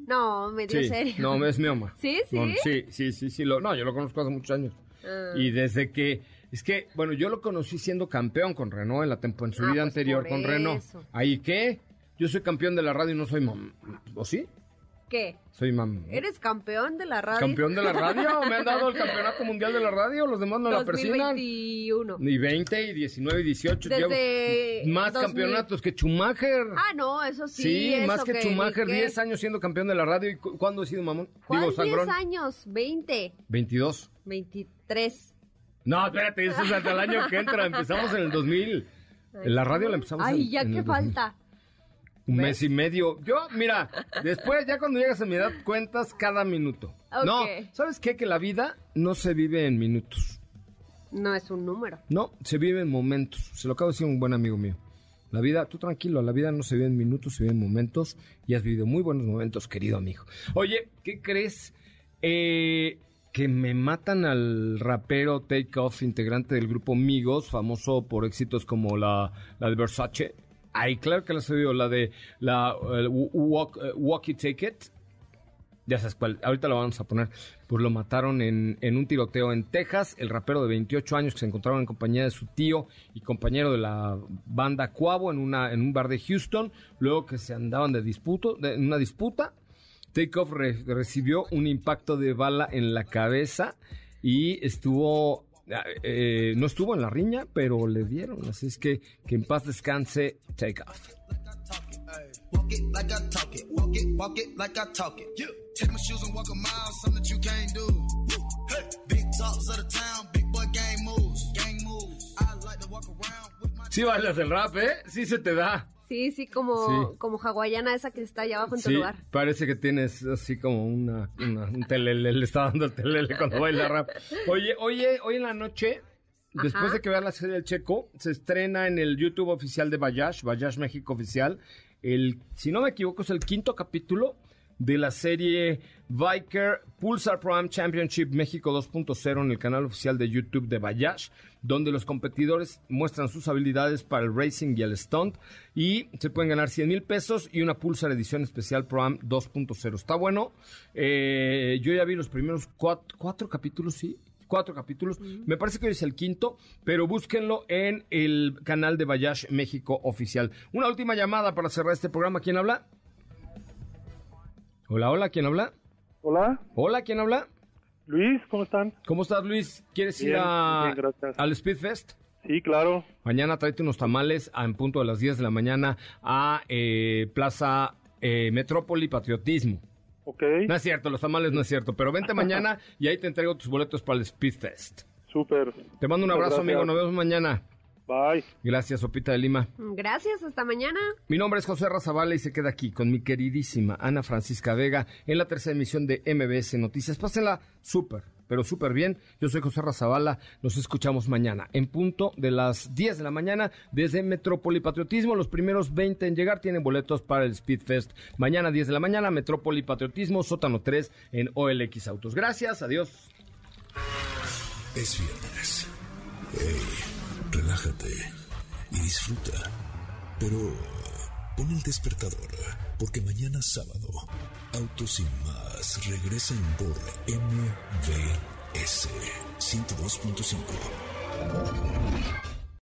No, medio Sí, serio. no, es Meoma. ¿Sí? ¿Sí? No, sí, sí, sí, sí. Lo, no, yo lo conozco hace muchos años. Ah. Y desde que, es que, bueno, yo lo conocí siendo campeón con Renault en la tempo- en su Ah, vida pues anterior por con Renault. eso. ¿Ahí qué? Yo soy campeón de la radio y no soy mam... ¿O sí? ¿Qué? Soy mam... ¿Eres campeón de la radio? ¿Campeón de la radio? ¿Me han dado el campeonato mundial de la radio? ¿Los demás no la persignan? 2021. Ni 20, y 19, y 18. Desde llevo más 2000. campeonatos que Schumacher. Ah, no, eso sí. Sí, eso más que, ni Schumacher, qué. 10 años siendo campeón de la radio. ¿Y cu- cuándo he sido mamón? ¿Cuál Digo, 10 sangrón. años? 20, 22. 23. No, espérate, eso es hasta el año que entra. Empezamos en el 2000. En la radio la empezamos Ay, en, ya en que 2000. falta. Un mes y medio. Yo, mira, después, ya cuando llegas a mi edad, cuentas cada minuto. No, ¿sabes qué? Que la vida no se vive en minutos. No es un número. No, se vive en momentos. Se lo acabo de decir a un buen amigo mío. La vida, tú tranquilo, la vida no se vive en minutos, se vive en momentos. Y has vivido muy buenos momentos, querido amigo. Oye, ¿qué crees? Eh, que me matan al rapero Takeoff, integrante del grupo Migos, famoso por éxitos como la, la de Versace. Ay, claro que la has oído, la de la walk, eh, Walk It Take It. Ya sabes cuál, ahorita lo vamos a poner. Pues lo mataron en, en un tiroteo en Texas. El rapero de 28 años que se encontraba en compañía de su tío y compañero de la banda Cuavo en, una, en un bar de Houston. Luego que se andaban de, disputo, de una disputa. Takeoff re- recibió un impacto de bala en la cabeza y estuvo. Eh, no estuvo en la riña, pero le dieron. Así es que que en paz descanse. Take my shoes and walk a mile, something that you can't do. Hey, big talks of the town, big boy gang moves. Gang moves. I like to walk around with my Sí bailas el rap, ¿eh? Sí se te da. Sí, sí, como, Sí. como hawaiana esa que está allá abajo en tu lugar. parece que tienes así como una, una- un telele, le está dando el telele cuando baila rap. Oye, oye, hoy en la noche, después de que veas la serie del Checo, se estrena en el YouTube oficial de Bayash, Bayash México Oficial, el, si no me equivoco, es el quinto capítulo de la serie Viker Pulsar Pro Am Championship México 2.0 en el canal oficial de YouTube de Bayash, donde los competidores muestran sus habilidades para el racing y el stunt y se pueden ganar 100 mil pesos y una Pulsar edición especial Pro Am 2.0. Está bueno. Eh, yo ya vi los primeros cuatro, cuatro capítulos, sí. Cuatro capítulos. Me parece que hoy es el quinto, pero búsquenlo en el canal de Bayash México Oficial. Una última llamada para cerrar este programa. ¿Quién habla? Hola, hola, ¿quién habla? Hola. Hola, ¿quién habla? Luis, ¿cómo están? ¿Cómo estás, Luis? ¿Quieres ir a, bien, al Speedfest? Sí, claro. Mañana tráete unos tamales a- en punto de las 10 de la mañana a eh, Plaza eh, Metrópoli Patriotismo. Ok. No es cierto, los tamales no es cierto, pero vente mañana y ahí te entrego tus boletos para el Speedfest. Súper. Te mando un abrazo, amigo. Nos vemos mañana. Bye. Gracias, Sopita de Lima. Gracias, hasta mañana. Mi nombre es José Razabala y se queda aquí con mi queridísima Ana Francisca Vega en la tercera emisión de MBS Noticias. Pásenla súper, pero súper bien. Yo soy José Razabala. Nos escuchamos mañana en punto de las 10 de la mañana desde Metrópoli Patriotismo. Los primeros 20 en llegar tienen boletos para el Speedfest. Mañana 10 de la mañana, Metrópoli Patriotismo, sótano 3 en OLX Autos. Gracias, adiós. Es viernes. Hey, relájate y disfruta. Pero pon el despertador, porque mañana sábado, Autos sin más regresan por MVS 102.5.